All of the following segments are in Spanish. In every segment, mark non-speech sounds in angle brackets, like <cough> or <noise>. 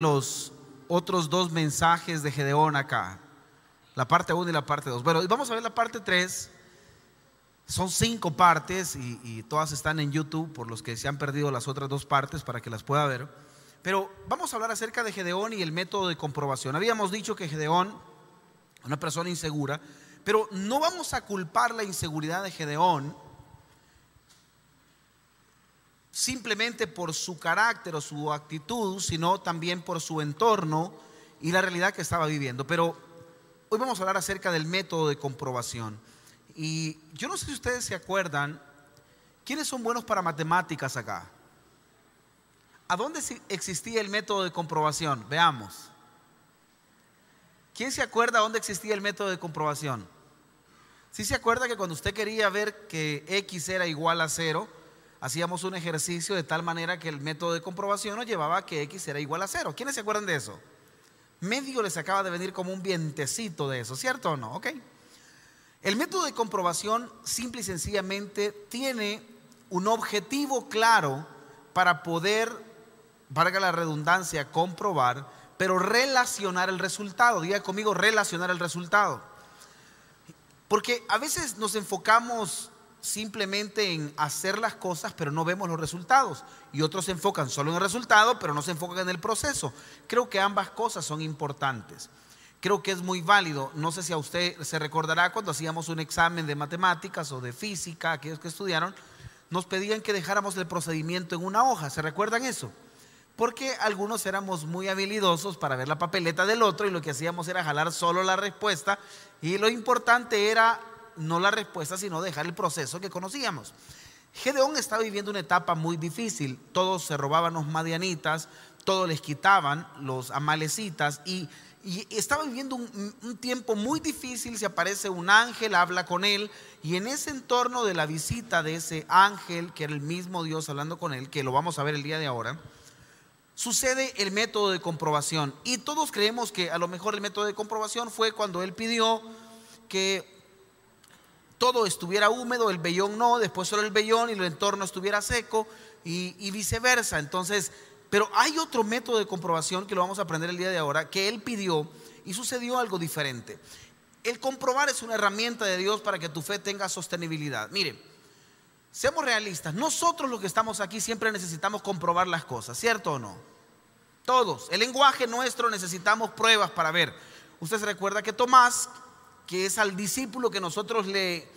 los otros dos mensajes de Gedeón acá. La parte 1 y la parte 2. Bueno, vamos a ver la parte 3. Son cinco partes y, y, todas están en YouTube por los que se han perdido las otras dos partes para que las pueda ver. Pero vamos a hablar acerca de Gedeón y el método de comprobación. Habíamos dicho que Gedeón, una persona insegura, pero no vamos a culpar la inseguridad de Gedeón simplemente por su carácter o su actitud, sino también por su entorno y la realidad que estaba viviendo. Pero hoy vamos a hablar acerca del método de comprobación. Y yo no sé si ustedes se acuerdan, ¿quiénes son buenos para matemáticas acá? ¿A dónde existía el método de comprobación? Veamos. ¿Quién se acuerda dónde existía el método de comprobación? Si ¿Sí se acuerda que cuando usted quería ver que X era igual a cero, hacíamos un ejercicio de tal manera que el método de comprobación nos llevaba a que X era igual a cero. ¿Quiénes se acuerdan de eso? Medio les acaba de venir como un vientecito de eso, ¿cierto o no? ¿Ok? El método de comprobación simple y sencillamente tiene un objetivo claro para poder, valga la redundancia, comprobar, pero relacionar el resultado. Diga conmigo, relacionar el resultado. Porque a veces nos enfocamos simplemente en hacer las cosas, pero no vemos los resultados. Y otros se enfocan solo en el resultado, pero no se enfocan en el proceso. Creo que ambas cosas son importantes. Creo que es muy válido. No sé si a usted se recordará cuando hacíamos un examen de matemáticas o de física, aquellos que estudiaron, nos pedían que dejáramos el procedimiento en una hoja. ¿Se recuerdan eso? Porque algunos éramos muy habilidosos para ver la papeleta del otro y lo que hacíamos era jalar solo la respuesta y lo importante era no la respuesta, sino dejar el proceso que conocíamos. Gedeón estaba viviendo una etapa muy difícil. Todos se robaban los madianitas, todos les quitaban los amalecitas y, estaba viviendo un, un, tiempo muy difícil. Se aparece un ángel, habla con él y en ese entorno de la visita de ese ángel, que era el mismo Dios hablando con él, que lo vamos a ver el día de ahora, sucede el método de comprobación. Y todos creemos que a lo mejor el método de comprobación fue cuando él pidió que todo estuviera húmedo, el vellón no, después solo el vellón y el entorno estuviera seco y, viceversa. Entonces, pero hay otro método de comprobación que lo vamos a aprender el día de ahora, que él pidió y sucedió algo diferente. El comprobar es una herramienta de Dios para que tu fe tenga sostenibilidad. Mire, seamos realistas, nosotros los que estamos aquí siempre necesitamos comprobar las cosas, ¿cierto o no? Todos. El lenguaje nuestro necesitamos pruebas para ver. Usted se recuerda que Tomás, que es al discípulo que nosotros le,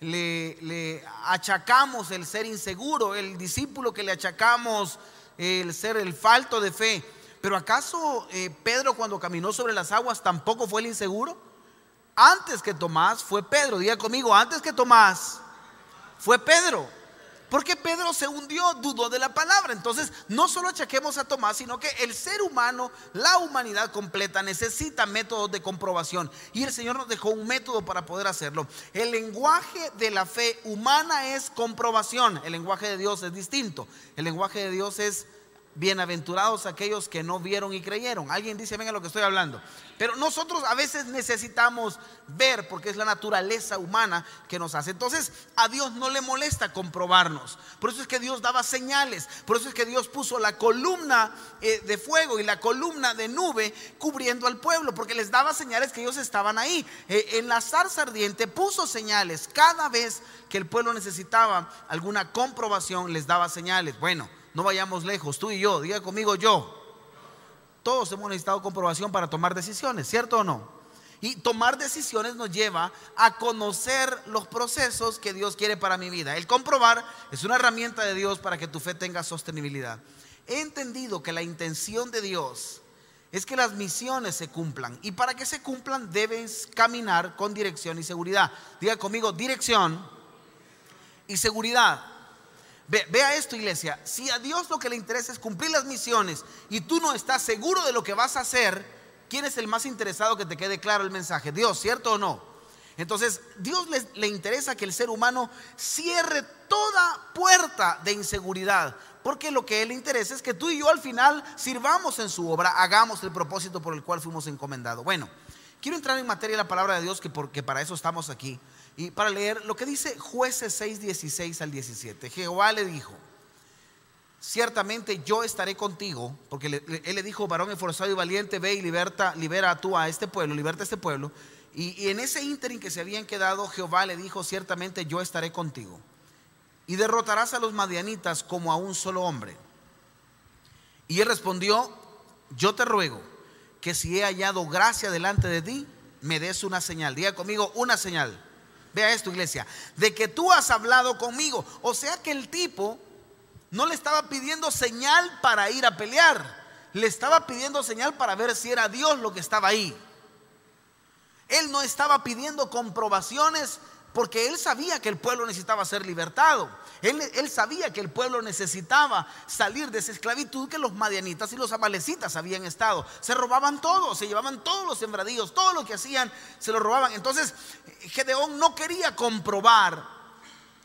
le, achacamos el ser inseguro, el discípulo que le achacamos el ser el falto de fe. Pero ¿acaso eh, Pedro cuando caminó sobre las aguas tampoco fue el inseguro? Antes que Tomás fue Pedro, diga conmigo, antes que Tomás fue Pedro. Porque Pedro se hundió, dudó de la palabra. Entonces, no solo achaquemos a Tomás, sino que el ser humano, la humanidad completa, necesita métodos de comprobación. Y el Señor nos dejó un método para poder hacerlo. El lenguaje de la fe humana es comprobación. El lenguaje de Dios es distinto. El lenguaje de Dios es bienaventurados aquellos que no vieron y creyeron. Alguien dice, venga lo que estoy hablando. Pero nosotros a veces necesitamos ver, porque es la naturaleza humana que nos hace. Entonces a Dios no le molesta comprobarnos. Por eso es que Dios daba señales. Por eso es que Dios puso la columna eh, de fuego y la columna de nube cubriendo al pueblo, porque les daba señales que ellos estaban ahí. Eh, en la zarza ardiente puso señales. Cada vez que el pueblo necesitaba alguna comprobación, les daba señales. Bueno. No vayamos lejos, tú y yo, diga conmigo yo. Todos hemos necesitado comprobación para tomar decisiones, ¿cierto o no? Y tomar decisiones nos lleva a conocer los procesos que Dios quiere para mi vida. El comprobar es una herramienta de Dios para que tu fe tenga sostenibilidad. He entendido que la intención de Dios es que las misiones se cumplan. Y para que se cumplan debes caminar con dirección y seguridad. Diga conmigo, dirección y seguridad. Vea esto, iglesia. Si a Dios lo que le interesa es cumplir las misiones y tú no estás seguro de lo que vas a hacer, ¿quién es el más interesado que te quede claro el mensaje? Dios, ¿cierto o no? Entonces, Dios le, le interesa que el ser humano cierre toda puerta de inseguridad, porque lo que Él le interesa es que tú y yo al final sirvamos en su obra, hagamos el propósito por el cual fuimos encomendados. Bueno, quiero entrar en materia de la palabra de Dios, que porque para eso estamos aquí. Y para leer lo que dice jueces 6, 16 al 17. Jehová le dijo, ciertamente yo estaré contigo, porque él le dijo, varón esforzado y valiente, ve y liberta, libera tú a este pueblo, liberta a este pueblo. Y, en ese ínterin que se habían quedado, Jehová le dijo, ciertamente yo estaré contigo. Y derrotarás a los madianitas como a un solo hombre. Y él respondió, yo te ruego que si he hallado gracia delante de ti, me des una señal. Diga conmigo una señal. Vea esto, iglesia. De que tú has hablado conmigo. O sea que el tipo no le estaba pidiendo señal para ir a pelear. Le estaba pidiendo señal para ver si era Dios lo que estaba ahí. Él no estaba pidiendo comprobaciones porque él sabía que el pueblo necesitaba ser libertado. Él, sabía que el pueblo necesitaba salir de esa esclavitud que los madianitas y los amalecitas habían estado. Se robaban todo, se llevaban todos los sembradíos, todo lo que hacían se lo robaban. Entonces, Gedeón no quería comprobar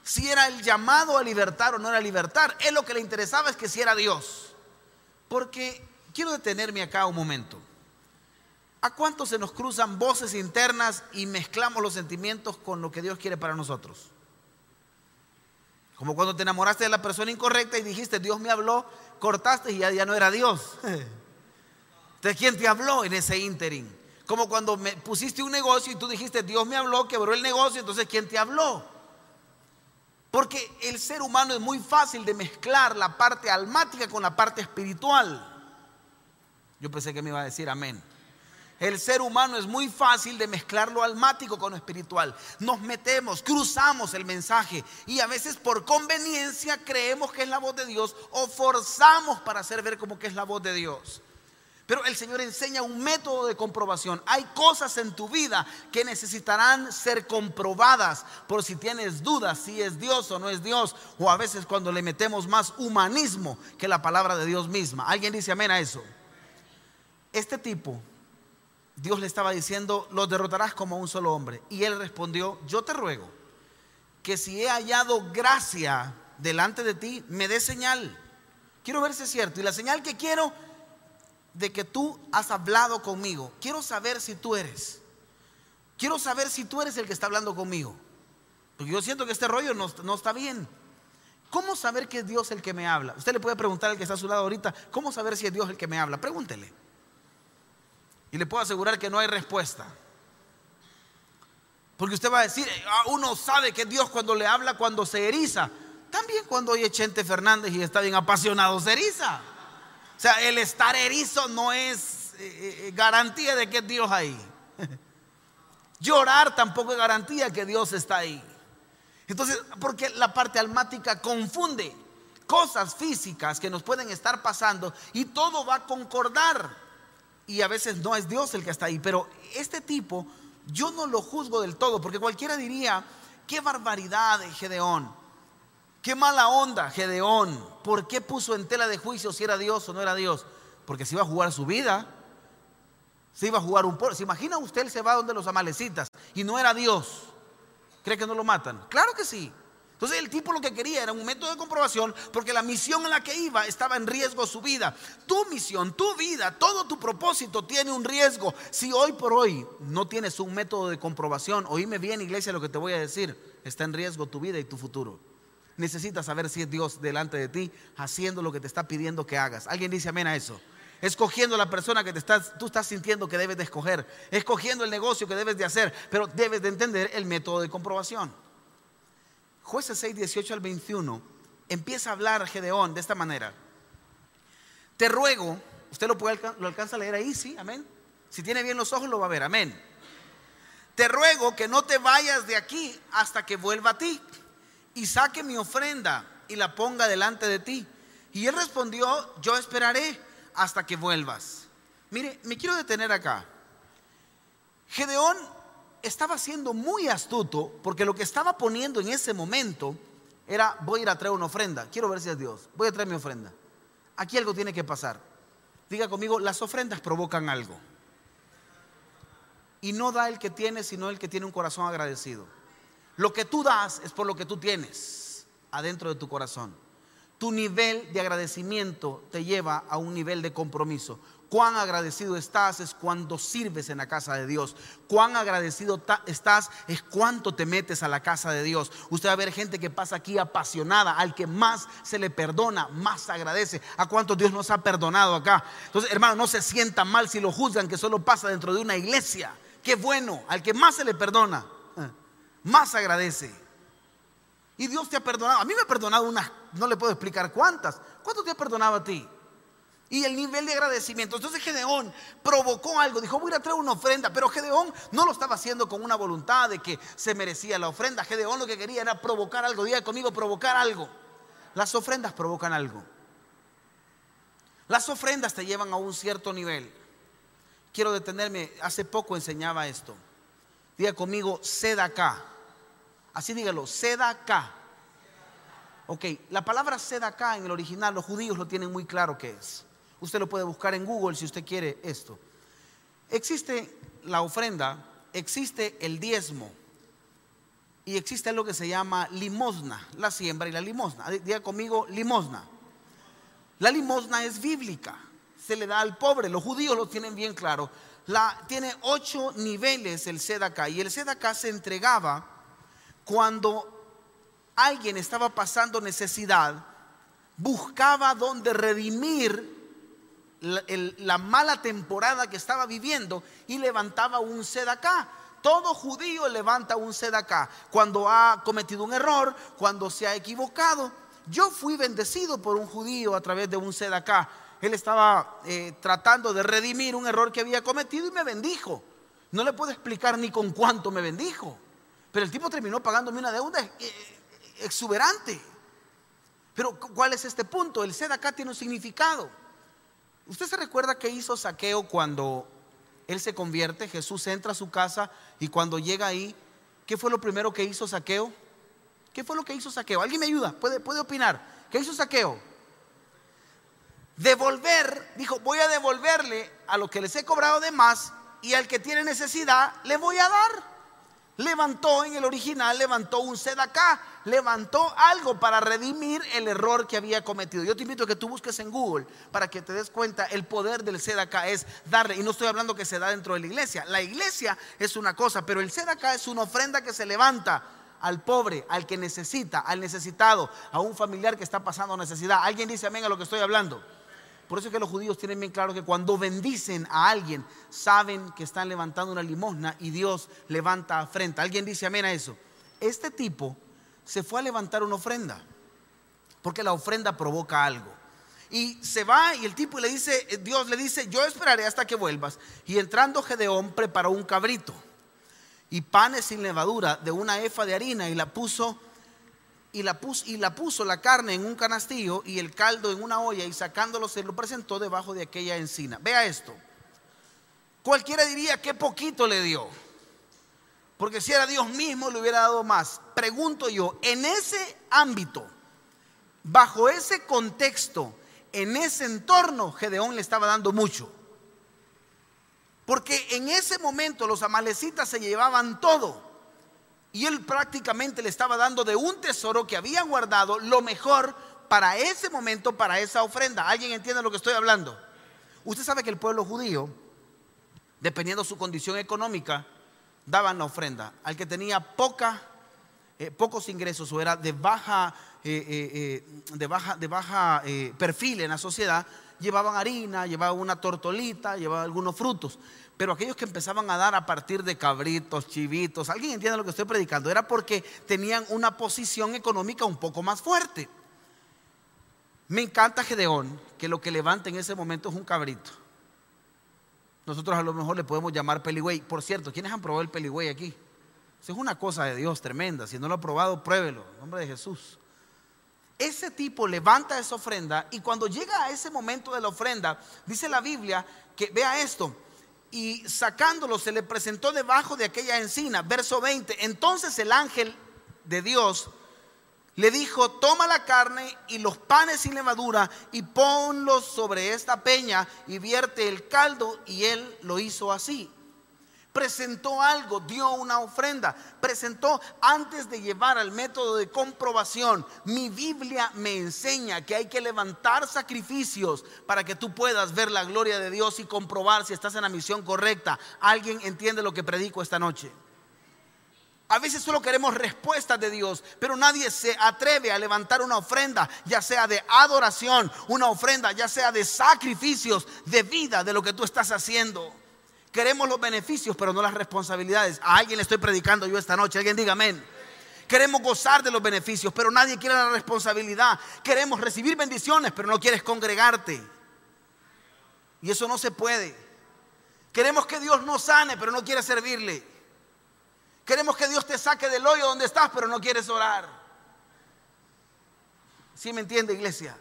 si era el llamado a libertar o no era libertar. Él lo que le interesaba es que si era Dios. Porque quiero detenerme acá un momento. ¿A cuánto se nos cruzan voces internas y mezclamos los sentimientos con lo que Dios quiere para nosotros? Como cuando te enamoraste de la persona incorrecta y dijiste, Dios me habló, cortaste y ya, ya no era Dios. <laughs> Entonces, ¿quién te habló en ese ínterin? Como cuando me pusiste un negocio y tú dijiste, Dios me habló, quebró el negocio, entonces ¿quién te habló? Porque el ser humano es muy fácil de mezclar la parte almática con la parte espiritual. Yo pensé que me iba a decir amén. El ser humano es muy fácil de mezclar lo almático con lo espiritual. Nos metemos, cruzamos el mensaje y a veces por conveniencia creemos que es la voz de Dios o forzamos para hacer ver como que es la voz de Dios. Pero el Señor enseña un método de comprobación. Hay cosas en tu vida que necesitarán ser comprobadas por si tienes dudas si es Dios o no es Dios. O a veces cuando le metemos más humanismo que la palabra de Dios misma. ¿Alguien dice amén a eso? Este tipo Dios le estaba diciendo, los derrotarás como un solo hombre. Y él respondió, yo te ruego que si he hallado gracia delante de ti, me dé señal. Quiero ver si es cierto. Y la señal que quiero de que tú has hablado conmigo, quiero saber si tú eres. Quiero saber si tú eres el que está hablando conmigo. Porque yo siento que este rollo no, no está bien. ¿Cómo saber que es Dios el que me habla? Usted le puede preguntar al que está a su lado ahorita, ¿cómo saber si es Dios el que me habla? Pregúntele. Y le puedo asegurar que no hay respuesta. Porque usted va a decir, ah, uno sabe que Dios cuando le habla, cuando se eriza. También cuando oye Chente Fernández y está bien apasionado, se eriza. O sea, el estar erizo no es eh, eh, garantía de que Dios ahí. <laughs> Llorar tampoco es garantía que Dios está ahí. Entonces, porque la parte almática confunde cosas físicas que nos pueden estar pasando y todo va a concordar y a veces no es Dios el que está ahí. Pero este tipo yo no lo juzgo del todo, porque cualquiera diría, qué barbaridad de Gedeón, qué mala onda Gedeón, ¿por qué puso en tela de juicio si era Dios o no era Dios? Porque se iba a jugar su vida, se iba a jugar un pueblo. ¿Se imagina usted él se va donde los amalecitas y no era Dios? ¿Cree que no lo matan? Claro que sí. Entonces el tipo lo que quería era un método de comprobación porque la misión en la que iba estaba en riesgo su vida. Tu misión, tu vida, todo tu propósito tiene un riesgo. Si hoy por hoy no tienes un método de comprobación, oíme bien iglesia lo que te voy a decir, está en riesgo tu vida y tu futuro. Necesitas saber si es Dios delante de ti haciendo lo que te está pidiendo que hagas. ¿Alguien dice amén a eso? escogiendo la persona que te estás, tú estás sintiendo que debes de escoger, escogiendo el negocio que debes de hacer, pero debes de entender el método de comprobación. Jueces 6, 18 al 21, empieza a hablar Gedeón de esta manera. Te ruego, usted lo, puede, lo alcanza a leer ahí, sí, amén. Si tiene bien los ojos lo va a ver, amén. Te ruego que no te vayas de aquí hasta que vuelva a ti y saque mi ofrenda y la ponga delante de ti. Y él respondió, yo esperaré hasta que vuelvas. Mire, me quiero detener acá. Gedeón estaba siendo muy astuto porque lo que estaba poniendo en ese momento era voy a ir a traer una ofrenda. Quiero ver si es Dios. Voy a traer mi ofrenda. Aquí algo tiene que pasar. Diga conmigo, las ofrendas provocan algo. Y no da el que tiene, sino el que tiene un corazón agradecido. Lo que tú das es por lo que tú tienes adentro de tu corazón. Tu nivel de agradecimiento te lleva a un nivel de compromiso. Cuán agradecido estás es cuando sirves en la casa de Dios. Cuán agradecido estás es cuánto te metes a la casa de Dios. Usted va a ver gente que pasa aquí apasionada. Al que más se le perdona, más agradece. ¿A cuánto Dios nos ha perdonado acá? Entonces, hermano, no se sienta mal si lo juzgan que solo pasa dentro de una iglesia. Qué bueno. Al que más se le perdona, eh, más agradece. Y Dios te ha perdonado. A mí me ha perdonado unas, no le puedo explicar cuántas. ¿Cuánto te ha perdonado a ti? Y el nivel de agradecimiento. Entonces Gedeón provocó algo, dijo, voy a traer una ofrenda, pero Gedeón no lo estaba haciendo con una voluntad de que se merecía la ofrenda. Gedeón lo que quería era provocar algo, diga conmigo, provocar algo. Las ofrendas provocan algo. Las ofrendas te llevan a un cierto nivel. Quiero detenerme, hace poco enseñaba esto. Diga conmigo, seda acá. Así dígalo, seda acá. Ok, la palabra seda acá en el original, los judíos lo tienen muy claro que es. Usted lo puede buscar en Google si usted quiere esto. Existe la ofrenda, existe el diezmo y existe lo que se llama limosna, la siembra y la limosna. Diga conmigo limosna. La limosna es bíblica, se le da al pobre, los judíos lo tienen bien claro. La, tiene ocho niveles el sedacá y el sedacá se entregaba cuando alguien estaba pasando necesidad, buscaba donde redimir la, mala temporada que estaba viviendo y levantaba un sedacá. Todo judío levanta un sedacá cuando ha cometido un error, cuando se ha equivocado. Yo fui bendecido por un judío a través de un sedacá. Él estaba eh, tratando de redimir un error que había cometido y me bendijo. No le puedo explicar ni con cuánto me bendijo. Pero el tipo terminó pagándome una deuda eh, exuberante. Pero ¿cuál es este punto? El sedacá tiene un significado. ¿Usted se recuerda que hizo saqueo cuando él se convierte? Jesús entra a su casa y cuando llega ahí, ¿qué fue lo primero que hizo saqueo? ¿Qué fue lo que hizo saqueo? ¿Alguien me ayuda? ¿Puede, puede opinar? ¿Qué hizo saqueo? Devolver, dijo, voy a devolverle a lo que les he cobrado de más y al que tiene necesidad le voy a dar levantó en el original, levantó un sedacá, levantó algo para redimir el error que había cometido. Yo te invito a que tú busques en Google para que te des cuenta el poder del sedacá es darle, y no estoy hablando que se da dentro de la iglesia, la iglesia es una cosa, pero el sedacá es una ofrenda que se levanta al pobre, al que necesita, al necesitado, a un familiar que está pasando necesidad. ¿Alguien dice amén a lo que estoy hablando? Por eso es que los judíos tienen bien claro que cuando bendicen a alguien, saben que están levantando una limosna y Dios levanta ofrenda. ¿Alguien dice amén a eso? Este tipo se fue a levantar una ofrenda, porque la ofrenda provoca algo. Y se va y el tipo le dice, Dios le dice, yo esperaré hasta que vuelvas. Y entrando Gedeón preparó un cabrito y panes sin levadura de una efa de harina y la puso y la, puso, y la puso la carne en un canastillo y el caldo en una olla y sacándolo se lo presentó debajo de aquella encina. Vea esto. Cualquiera diría que poquito le dio. Porque si era Dios mismo le hubiera dado más. Pregunto yo, en ese ámbito, bajo ese contexto, en ese entorno, Gedeón le estaba dando mucho. Porque en ese momento los amalecitas se llevaban todo. Y él prácticamente le estaba dando de un tesoro que había guardado lo mejor para ese momento, para esa ofrenda. ¿Alguien entiende lo que estoy hablando? Usted sabe que el pueblo judío, dependiendo de su condición económica, daban la ofrenda. Al que tenía poca, eh, pocos ingresos o era de baja, eh, eh, de baja, de baja perfil en la sociedad, llevaban harina, llevaban una tortolita, llevaban algunos frutos. Pero aquellos que empezaban a dar a partir de cabritos, chivitos, ¿alguien entiende lo que estoy predicando? Era porque tenían una posición económica un poco más fuerte. Me encanta Gedeón, que lo que levanta en ese momento es un cabrito. Nosotros a lo mejor le podemos llamar peligüey. Por cierto, ¿quiénes han probado el peligüey aquí? Eso es una cosa de Dios tremenda. Si no lo ha probado, pruébelo. En nombre de Jesús. Ese tipo levanta esa ofrenda y cuando llega a ese momento de la ofrenda, dice la Biblia que, vea esto, y sacándolo se le presentó debajo de aquella encina. Verso 20. Entonces el ángel de Dios le dijo, toma la carne y los panes sin levadura y ponlos sobre esta peña y vierte el caldo. Y él lo hizo así. Presentó algo, dio una ofrenda, presentó antes de llevar al método de comprobación. Mi Biblia me enseña que hay que levantar sacrificios para que tú puedas ver la gloria de Dios y comprobar si estás en la misión correcta. ¿Alguien entiende lo que predico esta noche? A veces solo queremos respuestas de Dios, pero nadie se atreve a levantar una ofrenda, ya sea de adoración, una ofrenda, ya sea de sacrificios, de vida, de lo que tú estás haciendo. Queremos los beneficios, pero no las responsabilidades. A alguien le estoy predicando yo esta noche, alguien diga amén. Queremos gozar de los beneficios, pero nadie quiere la responsabilidad. Queremos recibir bendiciones, pero no quieres congregarte. Y eso no se puede. Queremos que Dios nos sane, pero no quieres servirle. Queremos que Dios te saque del hoyo donde estás, pero no quieres orar. ¿Sí me entiende, iglesia?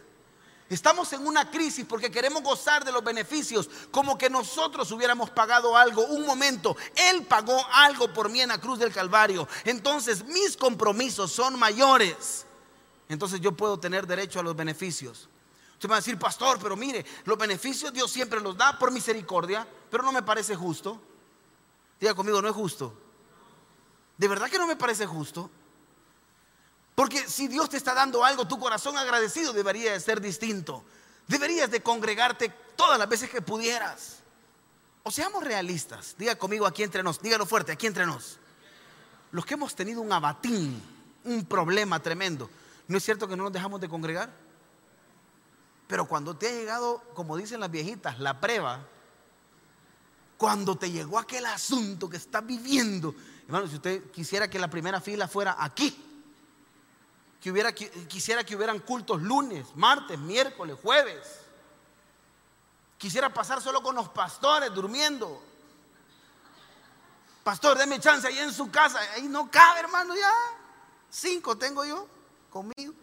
Estamos en una crisis porque queremos gozar de los beneficios como que nosotros hubiéramos pagado algo. Un momento, Él pagó algo por mí en la cruz del Calvario. Entonces mis compromisos son mayores. Entonces yo puedo tener derecho a los beneficios. Usted va a decir, pastor, pero mire, los beneficios Dios siempre los da por misericordia, pero no me parece justo. Diga conmigo, no es justo. De verdad que no me parece justo. Porque si Dios te está dando algo, tu corazón agradecido debería de ser distinto. Deberías de congregarte todas las veces que pudieras. O seamos realistas. Diga conmigo aquí entre nos, dígalo fuerte, aquí entre nos. Los que hemos tenido un abatín, un problema tremendo, ¿no es cierto que no nos dejamos de congregar? Pero cuando te ha llegado, como dicen las viejitas, la prueba, cuando te llegó aquel asunto que estás viviendo Hermano, si usted quisiera que la primera fila fuera aquí, que quisiera que hubieran cultos lunes, martes, miércoles, jueves. Quisiera pasar solo con los pastores durmiendo. Pastor, déme chance ahí en su casa. Ahí no cabe, hermano, ya. Cinco tengo yo conmigo.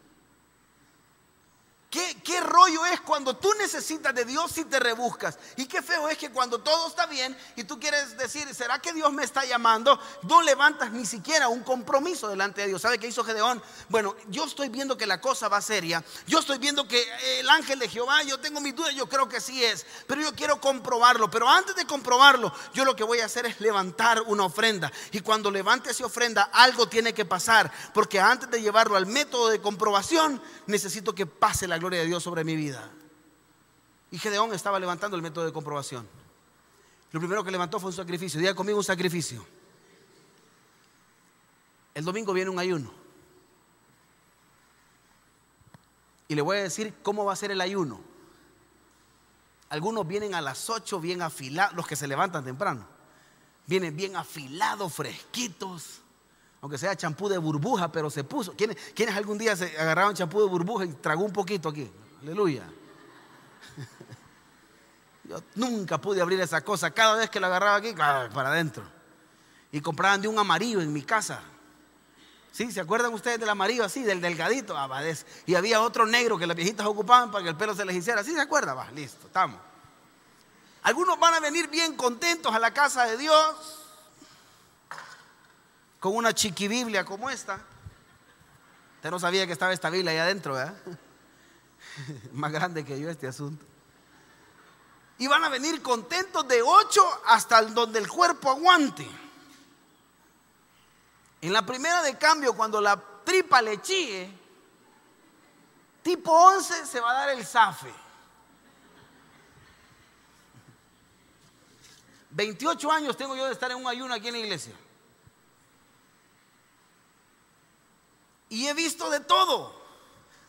¿Qué, rollo es cuando tú necesitas de Dios y te rebuscas? Y qué feo es que cuando todo está bien y tú quieres decir, ¿será que Dios me está llamando? No levantas ni siquiera un compromiso delante de Dios. ¿Sabe qué hizo Gedeón? Bueno, yo estoy viendo que la cosa va seria. Yo estoy viendo que el ángel de Jehová, yo tengo mis dudas, yo creo que sí es. Pero yo quiero comprobarlo. Pero antes de comprobarlo, yo lo que voy a hacer es levantar una ofrenda. Y cuando levante esa ofrenda, algo tiene que pasar. Porque antes de llevarlo al método de comprobación, necesito que pase la gloria de Dios sobre mi vida. Y Gedeón estaba levantando el método de comprobación. Lo primero que levantó fue un sacrificio. Diga conmigo un sacrificio. El domingo viene un ayuno. Y le voy a decir cómo va a ser el ayuno. Algunos vienen a las 8 bien afilados, los que se levantan temprano. Vienen bien afilados, fresquitos aunque sea champú de burbuja, pero se puso. ¿Quiénes, algún día se agarraron champú de burbuja y tragó un poquito aquí? Aleluya. <laughs> Yo nunca pude abrir esa cosa. Cada vez que lo agarraba aquí, para adentro. Y compraban de un amarillo en mi casa. ¿Sí? ¿Se acuerdan ustedes del amarillo así, del delgadito? Ah, y había otro negro que las viejitas ocupaban para que el pelo se les hiciera. ¿Sí se acuerdan? Va, listo, estamos. Algunos van a venir bien contentos a la casa de Dios con una chiqui Biblia como esta. Usted no sabía que estaba esta Biblia ahí adentro, ¿verdad? <laughs> Más grande que yo este asunto. Y van a venir contentos de 8 hasta donde el cuerpo aguante. En la primera de cambio, cuando la tripa le chille, tipo 11 se va a dar el zafe. 28 años tengo yo de estar en un ayuno aquí en la iglesia. Y he visto de todo.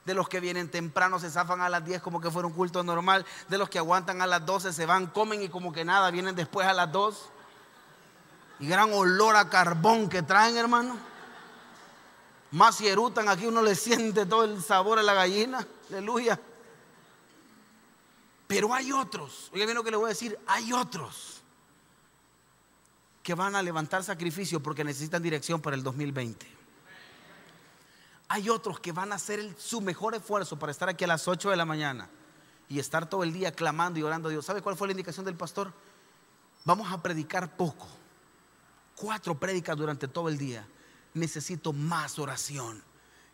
De los que vienen temprano se zafan a las 10 como que fuera un culto normal. De los que aguantan a las 12 se van, comen y como que nada, vienen después a las 2. Y gran olor a carbón que traen, hermano. Más si erutan aquí uno le siente todo el sabor a la gallina. Aleluya. Pero hay otros, oiga bien lo que le voy a decir, hay otros que van a levantar sacrificio porque necesitan dirección para el 2020. Hay otros que van a hacer su mejor esfuerzo para estar aquí a las 8 de la mañana y estar todo el día clamando y orando a Dios. ¿Sabe cuál fue la indicación del pastor? Vamos a predicar poco. Cuatro prédicas durante todo el día. Necesito más oración.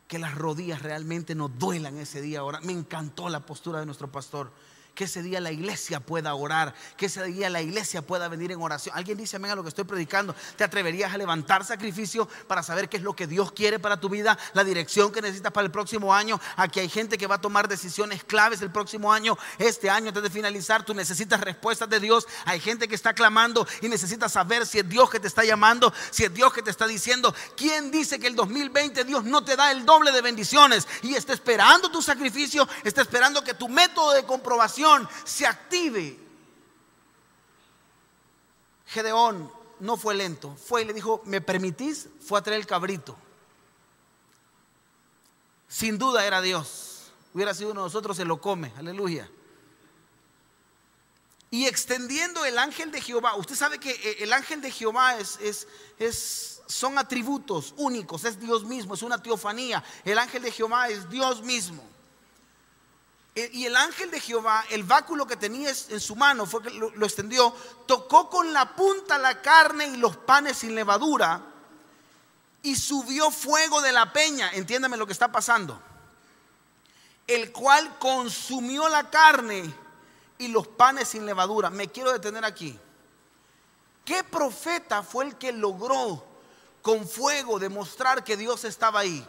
Que las rodillas realmente no duelan ese día. Ahora me encantó la postura de nuestro pastor. Que ese día la iglesia pueda orar, que ese día la iglesia pueda venir en oración. Alguien dice amén a lo que estoy predicando. ¿Te atreverías a levantar sacrificio para saber qué es lo que Dios quiere para tu vida, la dirección que necesitas para el próximo año? Aquí hay gente que va a tomar decisiones claves el próximo año, este año antes de finalizar. Tú necesitas respuestas de Dios. Hay gente que está clamando y necesita saber si es Dios que te está llamando, si es Dios que te está diciendo. ¿Quién dice que el 2020 Dios no te da el doble de bendiciones y está esperando tu sacrificio, está esperando que tu método de comprobación se active. Gedeón no fue lento, fue y le dijo, ¿me permitís? Fue a traer el cabrito. Sin duda era Dios. Hubiera sido uno de nosotros, se lo come. Aleluya. Y extendiendo el ángel de Jehová, usted sabe que eh, el ángel de Jehová es, es, es, son atributos únicos, es Dios mismo, es una teofanía. El ángel de Jehová es Dios mismo. Eh, y el ángel de Jehová, el báculo que tenía en su mano, fue que lo, extendió, tocó con la punta la carne y los panes sin levadura y subió fuego de la peña. Entiéndame lo que está pasando. El cual consumió la carne y los panes sin levadura. Me quiero detener aquí. ¿Qué profeta fue el que logró con fuego demostrar que Dios estaba ahí?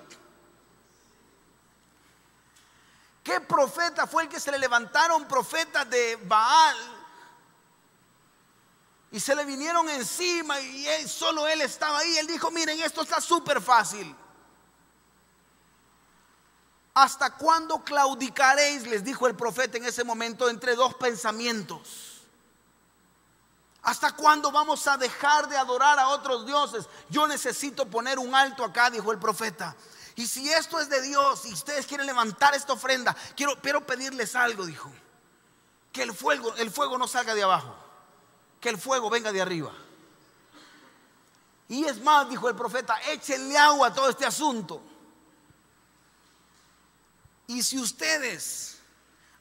¿Qué profeta fue el que se le levantaron profetas de Baal? Y se le vinieron encima y solo él estaba ahí. Él dijo, miren, esto está súper fácil. ¿Hasta cuándo claudicaréis? Les dijo el profeta en ese momento entre dos pensamientos. ¿Hasta cuándo vamos a dejar de adorar a otros dioses? Yo necesito poner un alto acá, dijo el profeta. Y si esto es de Dios y ustedes quieren levantar esta ofrenda, quiero, quiero pedirles algo, dijo. Que el fuego, el fuego no salga de abajo, que el fuego venga de arriba. Y es más, dijo el profeta, échenle agua a todo este asunto. Y si ustedes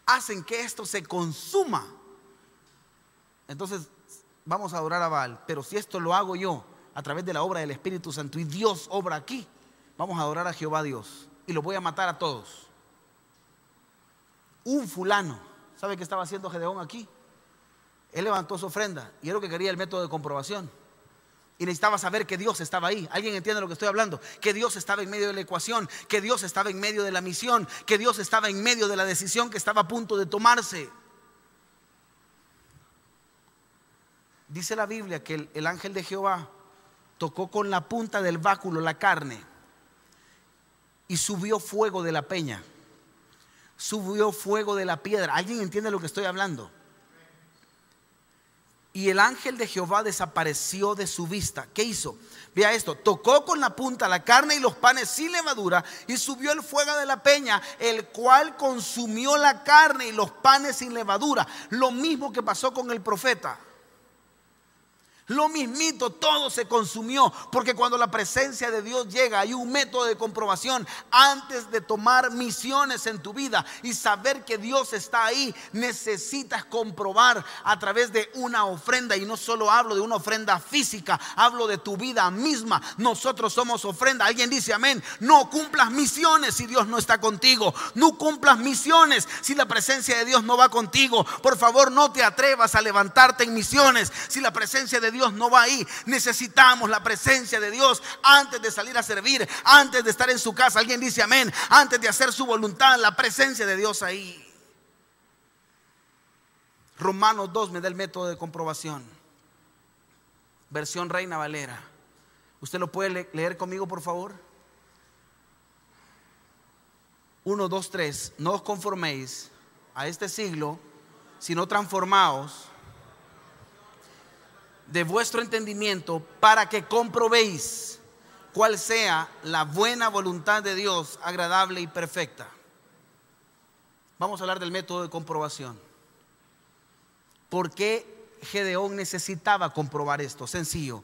hacen que esto se consuma, entonces vamos a adorar a Baal. Pero si esto lo hago yo a través de la obra del Espíritu Santo y Dios obra aquí, vamos a adorar a Jehová Dios y los voy a matar a todos. Un fulano, ¿sabe qué estaba haciendo Gedeón aquí? Él levantó su ofrenda y era lo que quería el método de comprobación. Y necesitaba saber que Dios estaba ahí. ¿Alguien entiende lo que estoy hablando? Que Dios estaba en medio de la ecuación, que Dios estaba en medio de la misión, que Dios estaba en medio de la decisión que estaba a punto de tomarse. Dice la Biblia que el, el ángel de Jehová tocó con la punta del báculo la carne y subió fuego de la peña. Subió fuego de la piedra. ¿Alguien entiende lo que estoy hablando? Y el ángel de Jehová desapareció de su vista. ¿Qué hizo? Vea esto, tocó con la punta la carne y los panes sin levadura y subió el fuego de la peña, el cual consumió la carne y los panes sin levadura. Lo mismo que pasó con el profeta. Lo mismito, todo se consumió, porque cuando la presencia de Dios llega, hay un método de comprobación. Antes de tomar misiones en tu vida y saber que Dios está ahí, necesitas comprobar a través de una ofrenda. Y no solo hablo de una ofrenda física, hablo de tu vida misma. Nosotros somos ofrenda. Alguien dice amén. No cumplas misiones si Dios no está contigo. No cumplas misiones si la presencia de Dios no va contigo. Por favor, no te atrevas a levantarte en misiones si la presencia de Dios no va ahí. Necesitamos la presencia de Dios antes de salir a servir, antes de estar en su casa. Alguien dice amén. Antes de hacer su voluntad, la presencia de Dios ahí. Romanos 2 me da el método de comprobación. Versión Reina Valera. ¿Usted lo puede leer conmigo, por favor? 1, 2, 3. No os conforméis a este siglo, sino transformaos de vuestro entendimiento para que comprobéis cuál sea la buena voluntad de Dios, agradable y perfecta. Vamos a hablar del método de comprobación. ¿Por qué Gedeón necesitaba comprobar esto? Sencillo.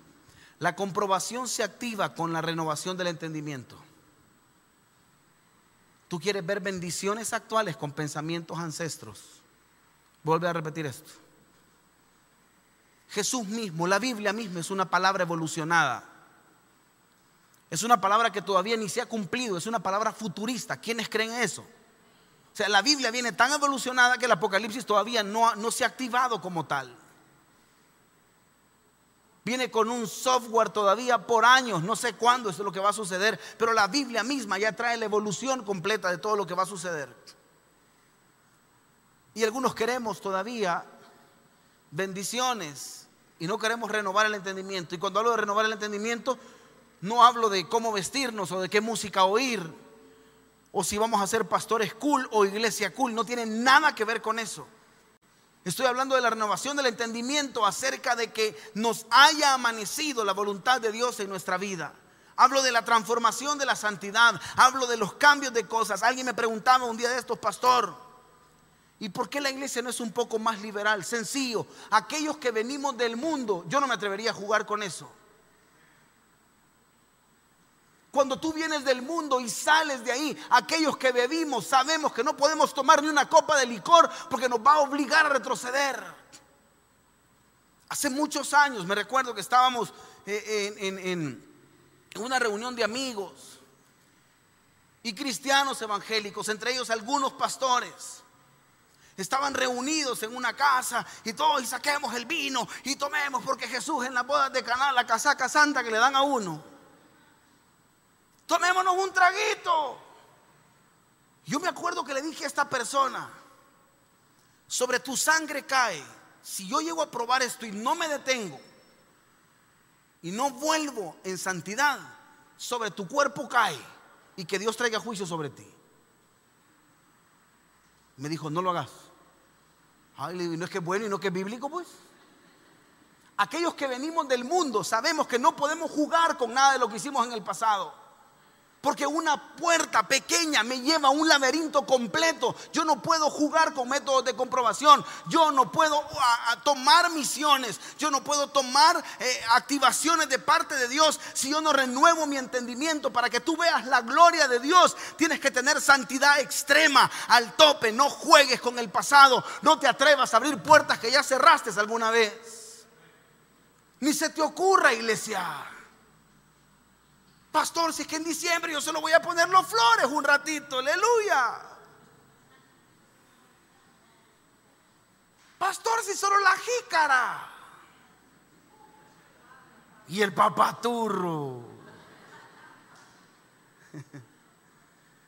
La comprobación se activa con la renovación del entendimiento. Tú quieres ver bendiciones actuales con pensamientos ancestros. Vuelve a repetir esto. Jesús mismo, la Biblia misma es una palabra evolucionada. Es una palabra que todavía ni se ha cumplido, es una palabra futurista. ¿Quiénes creen eso? O sea, la Biblia viene tan evolucionada que el Apocalipsis todavía no, no se ha activado como tal. Viene con un software todavía por años, no sé cuándo es lo que va a suceder, pero la Biblia misma ya trae la evolución completa de todo lo que va a suceder. Y algunos queremos todavía bendiciones y no queremos renovar el entendimiento. Y cuando hablo de renovar el entendimiento, no hablo de cómo vestirnos o de qué música oír o si vamos a ser pastores cool o iglesia cool. No tiene nada que ver con eso. Estoy hablando de la renovación del entendimiento acerca de que nos haya amanecido la voluntad de Dios en nuestra vida. Hablo de la transformación de la santidad. Hablo de los cambios de cosas. Alguien me preguntaba un día de estos, pastor, ¿y por qué la iglesia no es un poco más liberal? Sencillo. Aquellos que venimos del mundo, yo no me atrevería a jugar con eso. Cuando tú vienes del mundo y sales de ahí, aquellos que bebimos sabemos que no podemos tomar ni una copa de licor porque nos va a obligar a retroceder. Hace muchos años me recuerdo que estábamos eh, en, una reunión de amigos y cristianos evangélicos, entre ellos algunos pastores. Estaban reunidos en una casa y todos y saquemos el vino y tomemos porque Jesús en la boda de Caná, la casaca santa que le dan a uno tomémonos un traguito. Yo me acuerdo que le dije a esta persona, sobre tu sangre cae, si yo llego a probar esto y no me detengo y no vuelvo en santidad, sobre tu cuerpo cae y que Dios traiga juicio sobre ti. Me dijo, no lo hagas. Ay, no es que es bueno y no que es bíblico, pues. Aquellos que venimos del mundo sabemos que no podemos jugar con nada de lo que hicimos en el pasado. Porque una puerta pequeña me lleva a un laberinto completo. Yo no puedo jugar con métodos de comprobación. Yo no puedo tomar misiones. Yo no puedo tomar eh, activaciones de parte de Dios si yo no renuevo mi entendimiento. Para que tú veas la gloria de Dios, tienes que tener santidad extrema al tope. No juegues con el pasado. No te atrevas a abrir puertas que ya cerraste alguna vez. Ni se te ocurra, iglesia. Pastor, si es que en diciembre yo solo voy a poner los flores un ratito, aleluya. Pastor, si solo la jícara. Y el papaturro.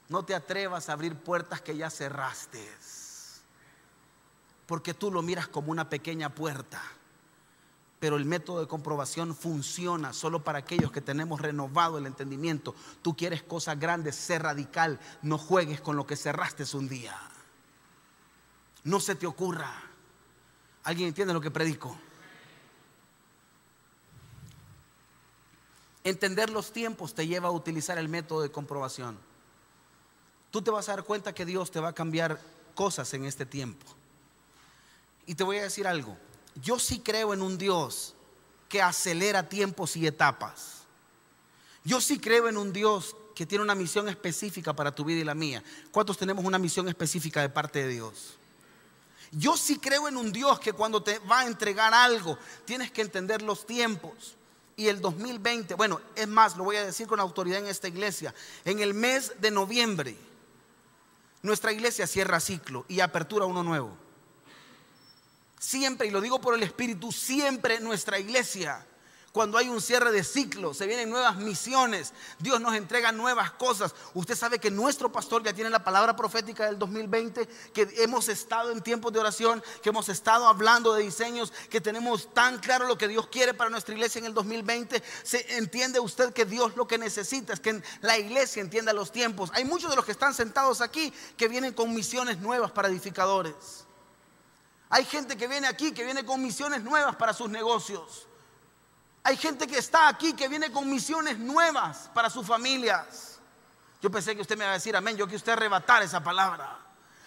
No te atrevas a abrir puertas que ya cerraste. Porque tú lo miras como una pequeña puerta pero el método de comprobación funciona solo para aquellos que tenemos renovado el entendimiento. Tú quieres cosas grandes, sé radical, no juegues con lo que cerraste un día. No se te ocurra. ¿Alguien entiende lo que predico? Entender los tiempos te lleva a utilizar el método de comprobación. Tú te vas a dar cuenta que Dios te va a cambiar cosas en este tiempo. Y te voy a decir algo yo sí creo en un Dios que acelera tiempos y etapas. Yo sí creo en un Dios que tiene una misión específica para tu vida y la mía. ¿Cuántos tenemos una misión específica de parte de Dios? Yo sí creo en un Dios que cuando te va a entregar algo, tienes que entender los tiempos. Y el 2020, bueno, es más, lo voy a decir con autoridad en esta iglesia, en el mes de noviembre, nuestra iglesia cierra ciclo y apertura uno nuevo. Siempre, y lo digo por el Espíritu, siempre nuestra iglesia, cuando hay un cierre de ciclo, se vienen nuevas misiones, Dios nos entrega nuevas cosas. Usted sabe que nuestro pastor ya tiene la palabra profética del 2020, que hemos estado en tiempos de oración, que hemos estado hablando de diseños, que tenemos tan claro lo que Dios quiere para nuestra iglesia en el 2020. Se entiende usted que Dios lo que necesita es que la iglesia entienda los tiempos. Hay muchos de los que están sentados aquí que vienen con misiones nuevas para edificadores. Hay gente que viene aquí, que viene con misiones nuevas para sus negocios. Hay gente que está aquí, que viene con misiones nuevas para sus familias. Yo pensé que usted me iba a decir amén, yo que usted arrebatar esa palabra.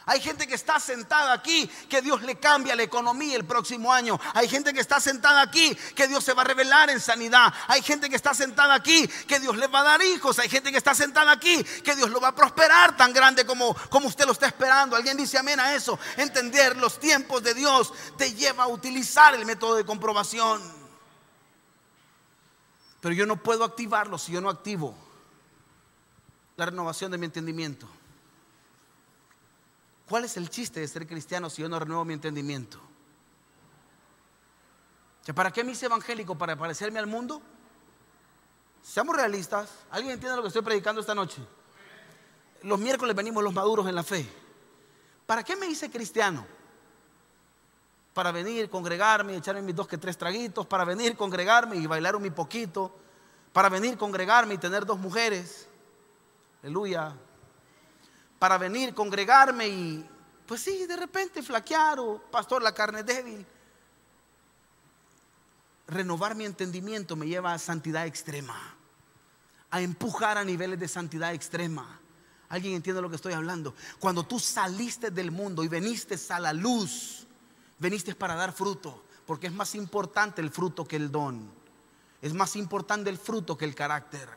Hay gente que está sentada aquí, que Dios le cambia la economía el próximo año. Hay gente que está sentada aquí, que Dios se va a revelar en sanidad. Hay gente que está sentada aquí, que Dios le va a dar hijos. Hay gente que está sentada aquí, que Dios lo va a prosperar tan grande como, como usted lo está esperando. Alguien dice amén a eso. Entender los tiempos de Dios te lleva a utilizar el método de comprobación. Pero yo no puedo activarlo si yo no activo la renovación de mi entendimiento. ¿Cuál es el chiste de ser cristiano si yo no renuevo mi entendimiento? ¿Para qué me hice evangélico? ¿Para parecerme al mundo? Seamos realistas. ¿Alguien entiende lo que estoy predicando esta noche? Los miércoles venimos los maduros en la fe. ¿Para qué me hice cristiano? Para venir, congregarme y echarme mis dos que tres traguitos, para venir, congregarme y bailar un mi poquito, para venir, congregarme y tener dos mujeres. Aleluya. Para venir, congregarme y, pues sí, de repente flaquear o, pastor, la carne débil. Renovar mi entendimiento me lleva a santidad extrema, a empujar a niveles de santidad extrema. ¿Alguien entiende lo que estoy hablando? Cuando tú saliste del mundo y veniste a la luz, veniste para dar fruto, porque es más importante el fruto que el don. Es más importante el fruto que el carácter.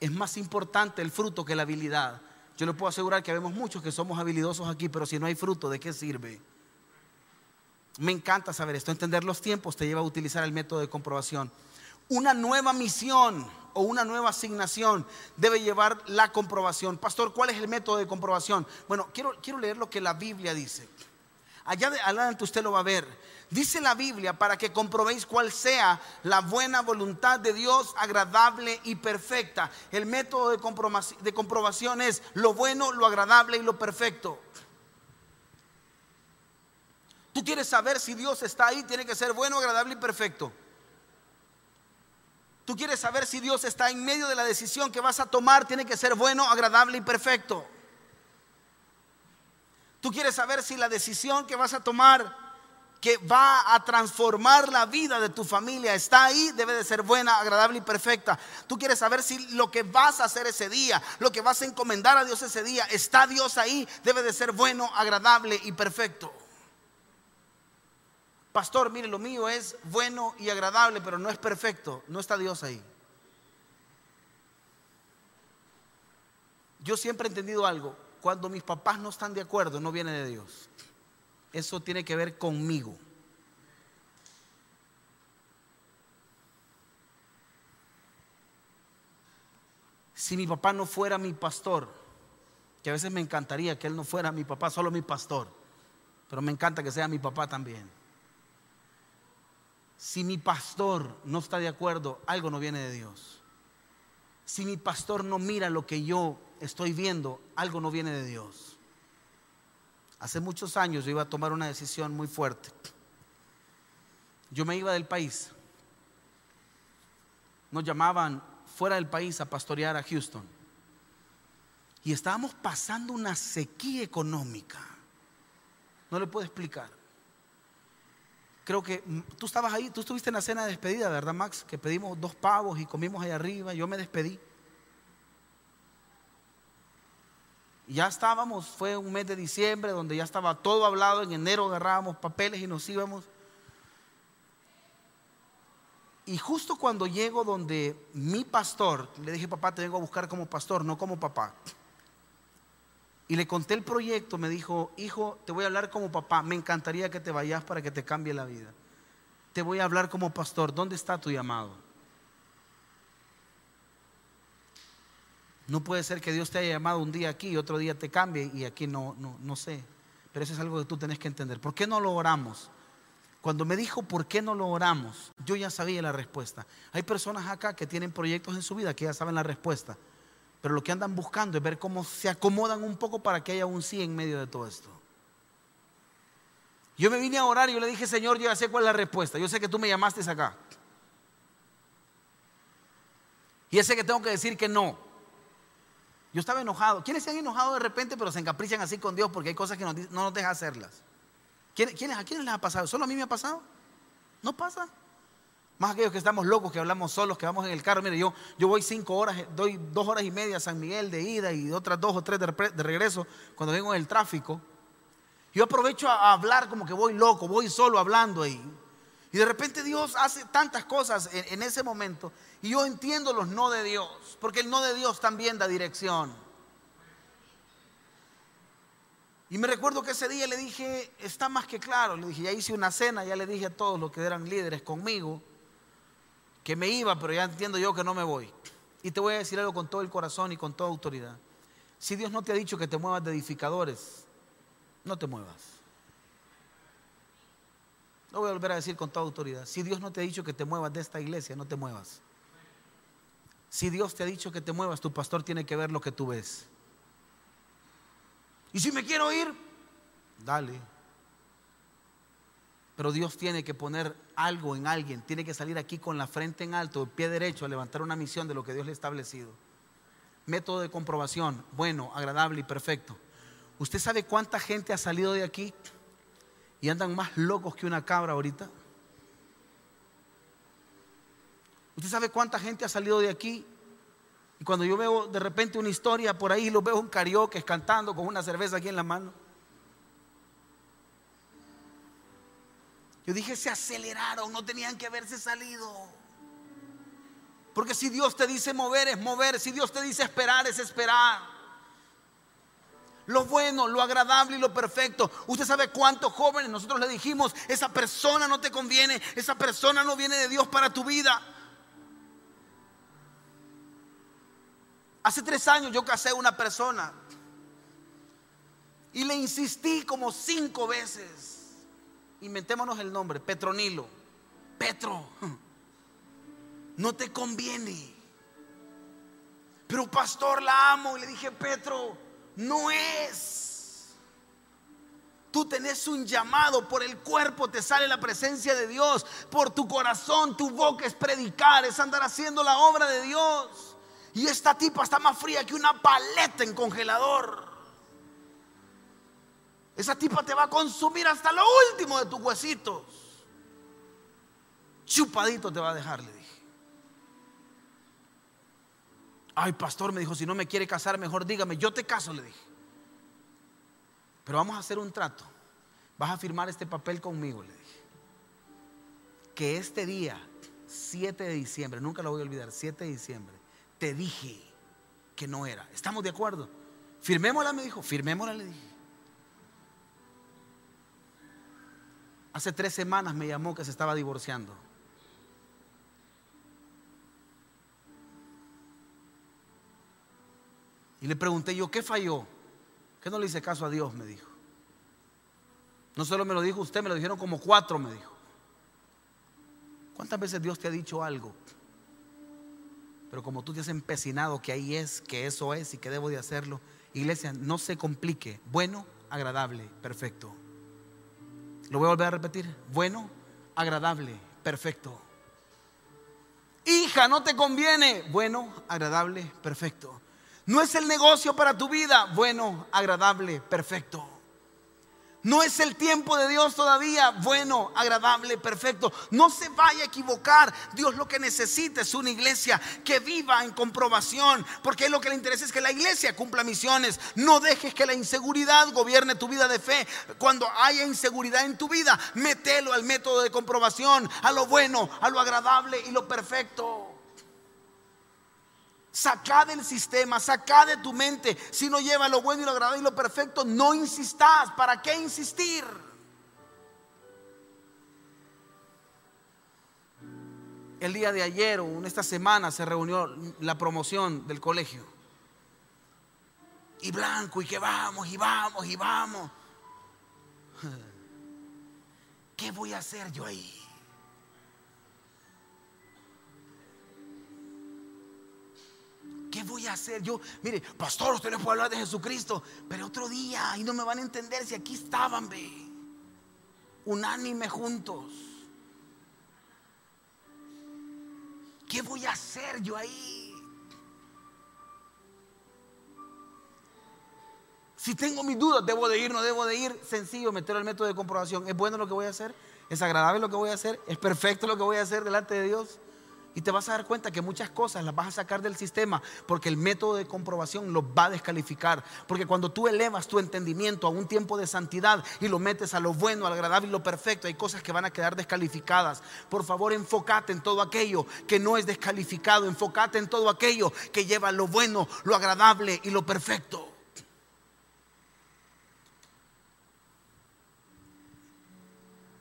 Es más importante el fruto que la habilidad. Yo le puedo asegurar que vemos muchos que somos habilidosos aquí, pero si no hay fruto, ¿de qué sirve? Me encanta saber esto. Entender los tiempos te lleva a utilizar el método de comprobación. Una nueva misión o una nueva asignación debe llevar la comprobación. Pastor, ¿cuál es el método de comprobación? Bueno, quiero, quiero leer lo que la Biblia dice. Allá adelante usted lo va a ver. Dice la Biblia para que comprobéis cuál sea la buena voluntad de Dios, agradable y perfecta. El método de de comprobación es lo bueno, lo agradable y lo perfecto. Tú quieres saber si Dios está ahí, tiene que ser bueno, agradable y perfecto. Tú quieres saber si Dios está en medio de la decisión que vas a tomar, tiene que ser bueno, agradable y perfecto. Tú quieres saber si la decisión que vas a tomar, que va a transformar la vida de tu familia, está ahí, debe de ser buena, agradable y perfecta. Tú quieres saber si lo que vas a hacer ese día, lo que vas a encomendar a Dios ese día, está Dios ahí, debe de ser bueno, agradable y perfecto. Pastor, mire, lo mío es bueno y agradable, pero no es perfecto. No está Dios ahí. Yo siempre he entendido algo. Cuando mis papás no están de acuerdo, no viene de Dios. Eso tiene que ver conmigo. Si mi papá no fuera mi pastor, que a veces me encantaría que él no fuera mi papá, solo mi pastor, pero me encanta que sea mi papá también. Si mi pastor no está de acuerdo, algo no viene de Dios. Si mi pastor no mira lo que yo estoy viendo, algo no viene de Dios. Hace muchos años yo iba a tomar una decisión muy fuerte. Yo me iba del país. Nos llamaban fuera del país a pastorear a Houston. Y estábamos pasando una sequía económica. No le puedo explicar creo que mm, tú estabas ahí, tú estuviste en la cena de despedida, ¿verdad, Max? Que pedimos dos pavos y comimos ahí arriba, yo me despedí. Ya estábamos, fue un mes de diciembre donde ya estaba todo hablado, en enero agarrábamos papeles y nos íbamos. Y justo cuando llego donde mi pastor, le dije, papá, te vengo a buscar como pastor, no como papá. Y le conté el proyecto, me dijo, hijo, te voy a hablar como papá, me encantaría que te vayas para que te cambie la vida. Te voy a hablar como pastor, ¿dónde está tu llamado? No puede ser que Dios te haya llamado un día aquí y otro día te cambie y aquí no, no, no sé. Pero eso es algo que tú tenés que entender. ¿Por qué no lo oramos? Cuando me dijo por qué no lo oramos, yo ya sabía la respuesta. Hay personas acá que tienen proyectos en su vida que ya saben la respuesta. Pero lo que andan buscando es ver cómo se acomodan un poco para que haya un sí en medio de todo esto. Yo me vine a orar y yo le dije, Señor, yo ya sé cuál es la respuesta. Yo sé que tú me llamaste acá. Y ya sé que tengo que decir que no. Yo estaba enojado. ¿Quiénes se han enojado de repente pero se encaprichan así con Dios porque hay cosas que no, nos deja hacerlas? ¿Quiénes, ¿A quiénes les ha pasado? ¿Solo a mí me ha pasado? ¿No pasa? Más aquellos que estamos locos, que hablamos solos, que vamos en el carro. Mire, yo, yo voy cinco horas, doy dos horas y media a San Miguel de ida y otras dos o tres de, regreso cuando vengo en el tráfico. Yo aprovecho a, hablar como que voy loco, voy solo hablando ahí. Y de repente Dios hace tantas cosas en, en ese momento. Y yo entiendo los no de Dios, porque el no de Dios también da dirección. Y me recuerdo que ese día le dije, está más que claro, le dije, ya hice una cena, ya le dije a todos los que eran líderes conmigo que me iba, pero ya entiendo yo que no me voy. Y te voy a decir algo con todo el corazón y con toda autoridad. Si Dios no te ha dicho que te muevas de edificadores, no te muevas. Lo voy a volver a decir con toda autoridad. Si Dios no te ha dicho que te muevas de esta iglesia, no te muevas. Si Dios te ha dicho que te muevas, tu pastor tiene que ver lo que tú ves. Y si me quiero ir, dale. Pero Dios tiene que poner algo en alguien, tiene que salir aquí con la frente en alto, el pie derecho, a levantar una misión de lo que Dios le ha establecido. Método de comprobación, bueno, agradable y perfecto. ¿Usted sabe cuánta gente ha salido de aquí y andan más locos que una cabra ahorita? ¿Usted sabe cuánta gente ha salido de aquí? Y cuando yo veo de repente una historia por ahí, lo veo un karaoke cantando con una cerveza aquí en la mano. Yo dije, se aceleraron, no tenían que haberse salido. Porque si Dios te dice mover, es mover. Si Dios te dice esperar, es esperar. Lo bueno, lo agradable y lo perfecto. Usted sabe cuántos jóvenes nosotros le dijimos, esa persona no te conviene, esa persona no viene de Dios para tu vida. Hace tres años yo casé a una persona y le insistí como cinco veces. Inventémonos el nombre, Petronilo. Petro, no te conviene. Pero pastor, la amo. Y le dije, Petro, no es. Tú tenés un llamado, por el cuerpo te sale la presencia de Dios, por tu corazón, tu boca es predicar, es andar haciendo la obra de Dios. Y esta tipa está más fría que una paleta en congelador. Esa tipa te va a consumir hasta lo último de tus huesitos. Chupadito te va a dejar, le dije. Ay, pastor, me dijo, si no me quiere casar, mejor dígame, yo te caso, le dije. Pero vamos a hacer un trato. Vas a firmar este papel conmigo, le dije. Que este día, 7 de diciembre, nunca lo voy a olvidar, 7 de diciembre, te dije que no era. ¿Estamos de acuerdo? Firmémosla, me dijo. Firmémosla, le dije. Hace tres semanas me llamó que se estaba divorciando. Y le pregunté yo, ¿qué falló? ¿Qué no le hice caso a Dios? Me dijo. No solo me lo dijo usted, me lo dijeron como cuatro, me dijo. ¿Cuántas veces Dios te ha dicho algo? Pero como tú te has empecinado que ahí es, que eso es y que debo de hacerlo, iglesia, no se complique. Bueno, agradable, perfecto. Lo voy a volver a repetir. Bueno, agradable, perfecto. Hija, no te conviene. Bueno, agradable, perfecto. No es el negocio para tu vida. Bueno, agradable, perfecto. No es el tiempo de Dios todavía bueno, agradable, perfecto. No se vaya a equivocar. Dios lo que necesita es una iglesia que viva en comprobación, porque lo que le interesa es que la iglesia cumpla misiones. No dejes que la inseguridad gobierne tu vida de fe. Cuando haya inseguridad en tu vida, mételo al método de comprobación, a lo bueno, a lo agradable y lo perfecto. Saca del sistema, saca de tu mente. Si no lleva lo bueno y lo agradable y lo perfecto, no insistas. ¿Para qué insistir? El día de ayer o en esta semana se reunió la promoción del colegio. Y blanco, y que vamos, y vamos, y vamos. <laughs> ¿Qué voy a hacer yo ahí? ¿Qué voy a hacer? Yo, mire, pastor, usted no puede hablar de Jesucristo, pero otro día y no me van a entender si aquí estaban, ve, unánime juntos. ¿Qué voy a hacer yo ahí? Si tengo mis dudas, debo de ir, no debo de ir, sencillo, meter el método de comprobación. ¿Es bueno lo que voy a hacer? ¿Es agradable lo que voy a hacer? ¿Es perfecto lo que voy a hacer delante de Dios? Y te vas a dar cuenta que muchas cosas las vas a sacar del sistema porque el método de comprobación los va a descalificar. Porque cuando tú elevas tu entendimiento a un tiempo de santidad y lo metes a lo bueno, al agradable y lo perfecto, hay cosas que van a quedar descalificadas. Por favor, enfócate en todo aquello que no es descalificado. Enfócate en todo aquello que lleva lo bueno, lo agradable y lo perfecto.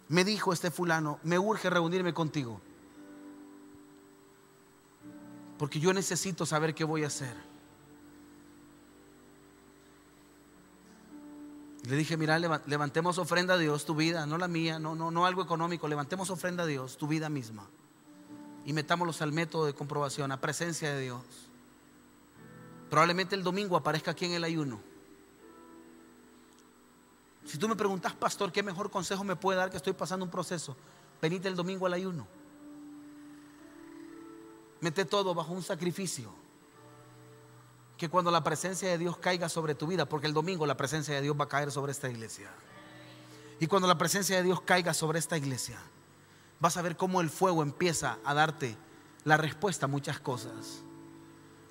Me dijo este fulano, me urge reunirme contigo. Porque yo necesito saber qué voy a hacer. Le dije, mira, levantemos ofrenda a Dios, tu vida, no la mía, no, no, no algo económico, levantemos ofrenda a Dios, tu vida misma. Y metámoslos al método de comprobación, a presencia de Dios. Probablemente el domingo aparezca aquí en el ayuno. Si tú me preguntas, pastor, ¿qué mejor consejo me puede dar que estoy pasando un proceso? Venite el domingo al ayuno. Mete todo bajo un sacrificio. Que cuando la presencia de Dios caiga sobre tu vida, porque el domingo la presencia de Dios va a caer sobre esta iglesia. Y cuando la presencia de Dios caiga sobre esta iglesia, vas a ver cómo el fuego empieza a darte la respuesta a muchas cosas.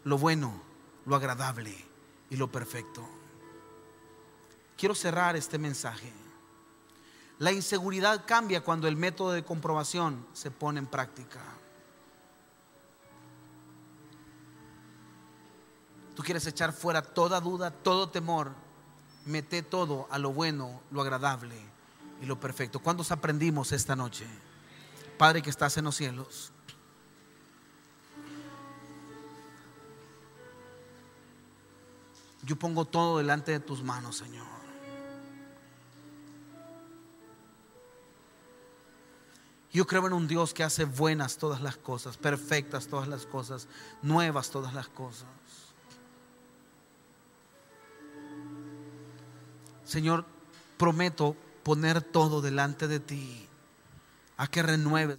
Lo bueno, lo agradable y lo perfecto. Quiero cerrar este mensaje. La inseguridad cambia cuando el método de comprobación se pone en práctica. Tú quieres echar fuera toda duda, todo temor. Mete todo a lo bueno, lo agradable y lo perfecto. ¿Cuántos aprendimos esta noche? Padre que estás en los cielos. Yo pongo todo delante de tus manos, Señor. Yo creo en un Dios que hace buenas todas las cosas, perfectas todas las cosas, nuevas todas las cosas. Señor, prometo poner todo delante de ti, a que renueves.